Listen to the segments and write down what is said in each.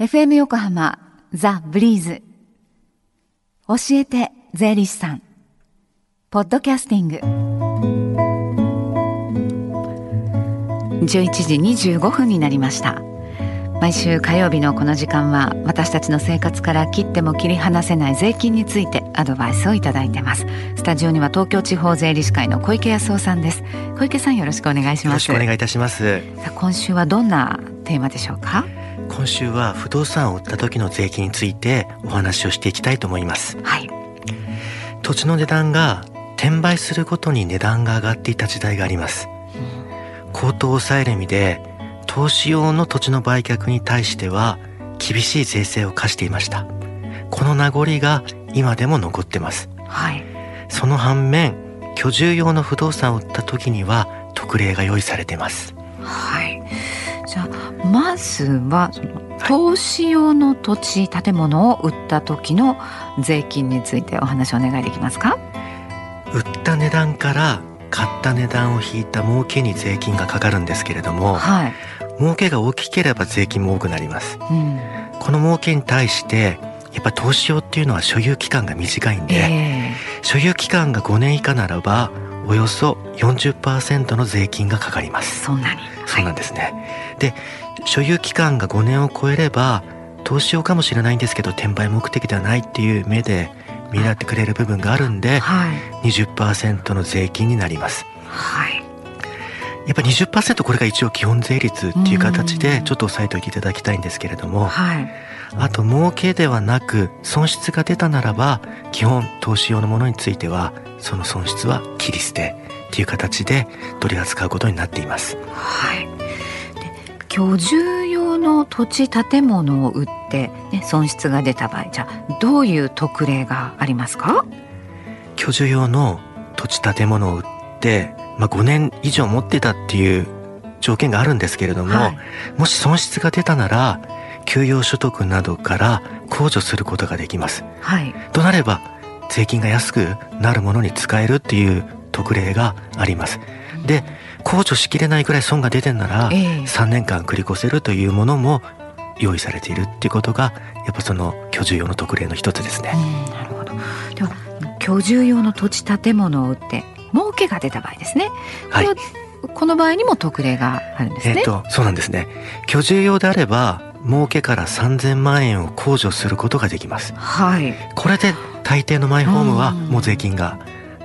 FM 横浜ザ・ブリーズ。教えて税理士さん。ポッドキャスティング。11時25分になりました。毎週火曜日のこの時間は私たちの生活から切っても切り離せない税金についてアドバイスをいただいてます。スタジオには東京地方税理士会の小池康夫さんです。小池さんよろしくお願いします。よろしくお願いいたします。さあ今週はどんなテーマでしょうか？今週は不動産を売った時の税金についてお話をしていきたいと思います。はい。土地の値段が転売するごとに値段が上がっていた時代があります。高騰を抑える意味で投資用の土地の売却に対しては厳しい税制を課していました。この名残が今でも残ってます。はい。その反面居住用の不動産を売った時には特例が用意されています。はい。じゃあまずはその投資用の土地建物を売った時の税金についてお話をお願いできますか？売った値段から買った値段を引いた儲けに税金がかかるんですけれども、はい、儲けが大きければ税金も多くなります、うん、この儲けに対してやっぱ投資用っていうのは所有期間が短いんで、えー、所有期間が5年以下ならばおよそ40%の税金がかかります。そんなに。そうなんですね、はい、で所有期間が5年を超えれば投資用かもしれないんですけど転売目的ではないっていう目で見習ってくれる部分があるんで、はい、20%の税金になります。はい、やっぱ20%これが一応基本税率っていう形でちょっと押さえておいていただきたいんですけれども、はい、あと儲けではなく損失が出たならば基本投資用のものについてはその損失は切り捨てっていう形で取り扱うことになっています。はい居住用の土地建物を売って、ね、損失が出た場合じゃあどういう特例がありますか？居住用の土地建物を売って、まあ、5年以上持ってたっていう条件があるんですけれども、はい、もし損失が出たなら給与所得などから控除することができます。はい、となれば税金が安くなるものに使えるっていう特例があります。で控除しきれないくらい損が出てんなら、3年間繰り越せるというものも用意されているっていうことがやっぱその居住用の特例の一つですね。なるほどでは居住用の土地建物を売って儲けが出た場合ですね。はい、この場合にも特例があるんですね。えっ、とそうなんですね。居住用であれば儲けから3000万円を控除することができます。はい。これで大抵のマイホームはもう税金が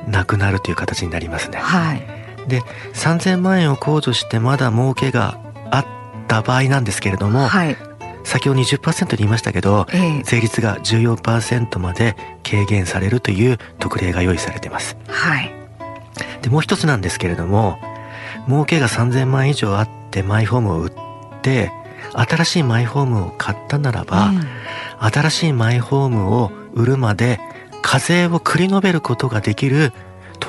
なくなるという形になりますね。はい。で3,000万円を控除してまだ儲けがあった場合なんですけれども、はい、先ほど20%と言いましたけど、え税率が14%まで軽減されるという特例が用意されています。はい、でもう一つなんですけれども儲けが3,000万以上あってマイホームを売って新しいマイホームを買ったならば、うん、新しいマイホームを売るまで課税を繰り延べることができる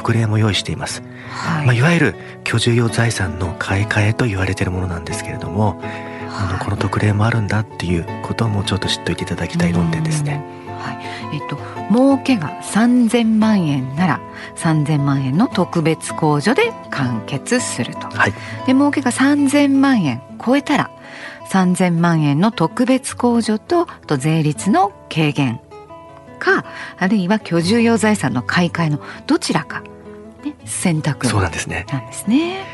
特例も用意しています、はい。まあ、いわゆる居住用財産の買い替えと言われているものなんですけれども、あのこの特例もあるんだっていうこともちょっと知っておいていただきたい論点ですね。はい、えっと儲けが3000万円なら3000万円の特別控除で完結すると。はい、で儲けが3000万円超えたら3000万円の特別控除とと税率の軽減かあるいは居住用財産の買い替えのどちらか、ね、選択そうなんですね。なんですね。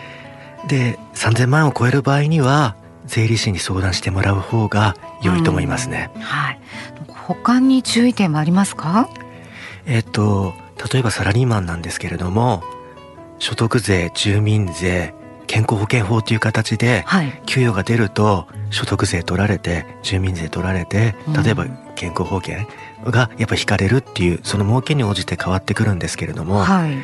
で3,000万を超える場合には税理士に相談してもらう方が良いと思いますね。はい。他に注意点はありますか？えっと例えばサラリーマンなんですけれども所得税住民税健康保険法という形で、給与が出ると所得税取られて住民税取られて例えば健康保険がやっぱ引かれるっていうその儲けに応じて変わってくるんですけれども、はい、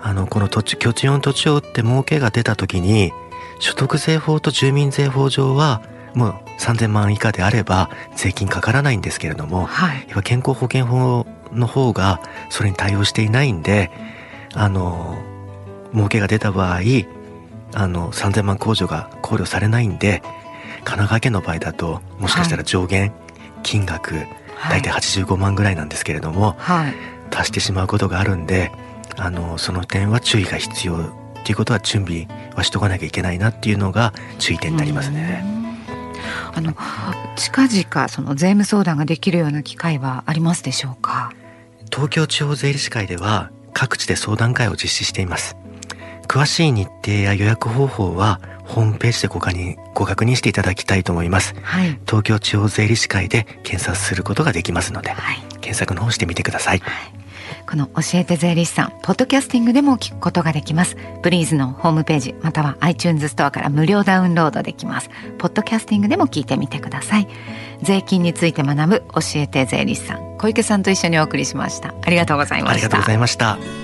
あのこの土地居地用の土地を売って儲けが出た時に所得税法と住民税法上はもう3,000万以下であれば税金かからないんですけれども、はい、やっぱ健康保険法の方がそれに対応していないんであの儲けが出た場合あの3,000万控除が考慮されないんで神奈川県の場合だともしかしたら上限金額、大体85万ぐらいなんですけれども、はい、足してしまうことがあるんであのその点は注意が必要っていうことは準備はしとかなきゃいけないなっていうのが注意点になりますね。あの近々その税務相談ができるような機会はありますでしょうか？東京地方税理士会では各地で相談会を実施しています詳しい日程や予約方法はホームページでご確認ご確認していただきたいと思います、はい、東京地方税理士会で検索することができますので、はい、検索の方してみてください、はい。この教えて税理士さんポッドキャスティングでも聞くことができます。ブリーズのホームページまたは iTunes ストアから無料ダウンロードできます。ポッドキャスティングでも聞いてみてください。税金について学ぶ教えて税理士さん小池さんと一緒にお送りしました。ありがとうございました。ありがとうございました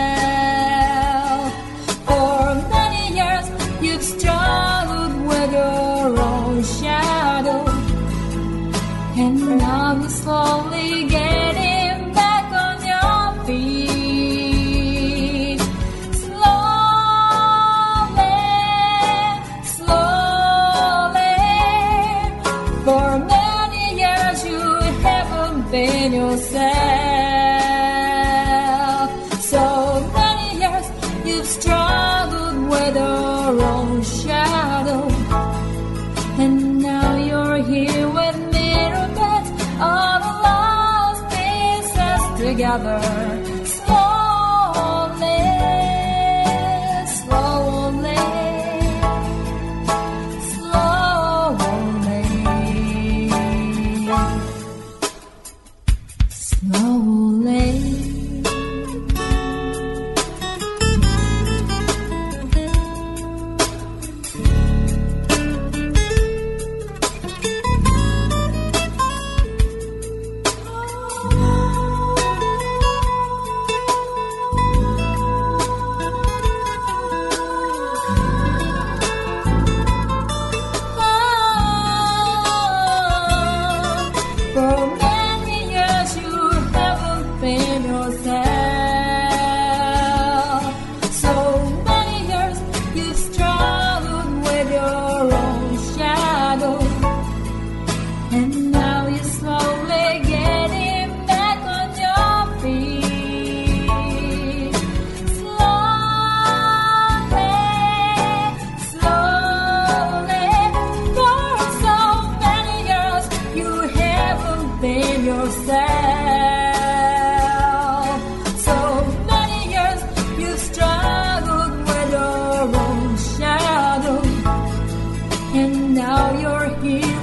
Yourself. So many years you've struggled with your own shadow. And now you're here with me all the lost pieces together. here.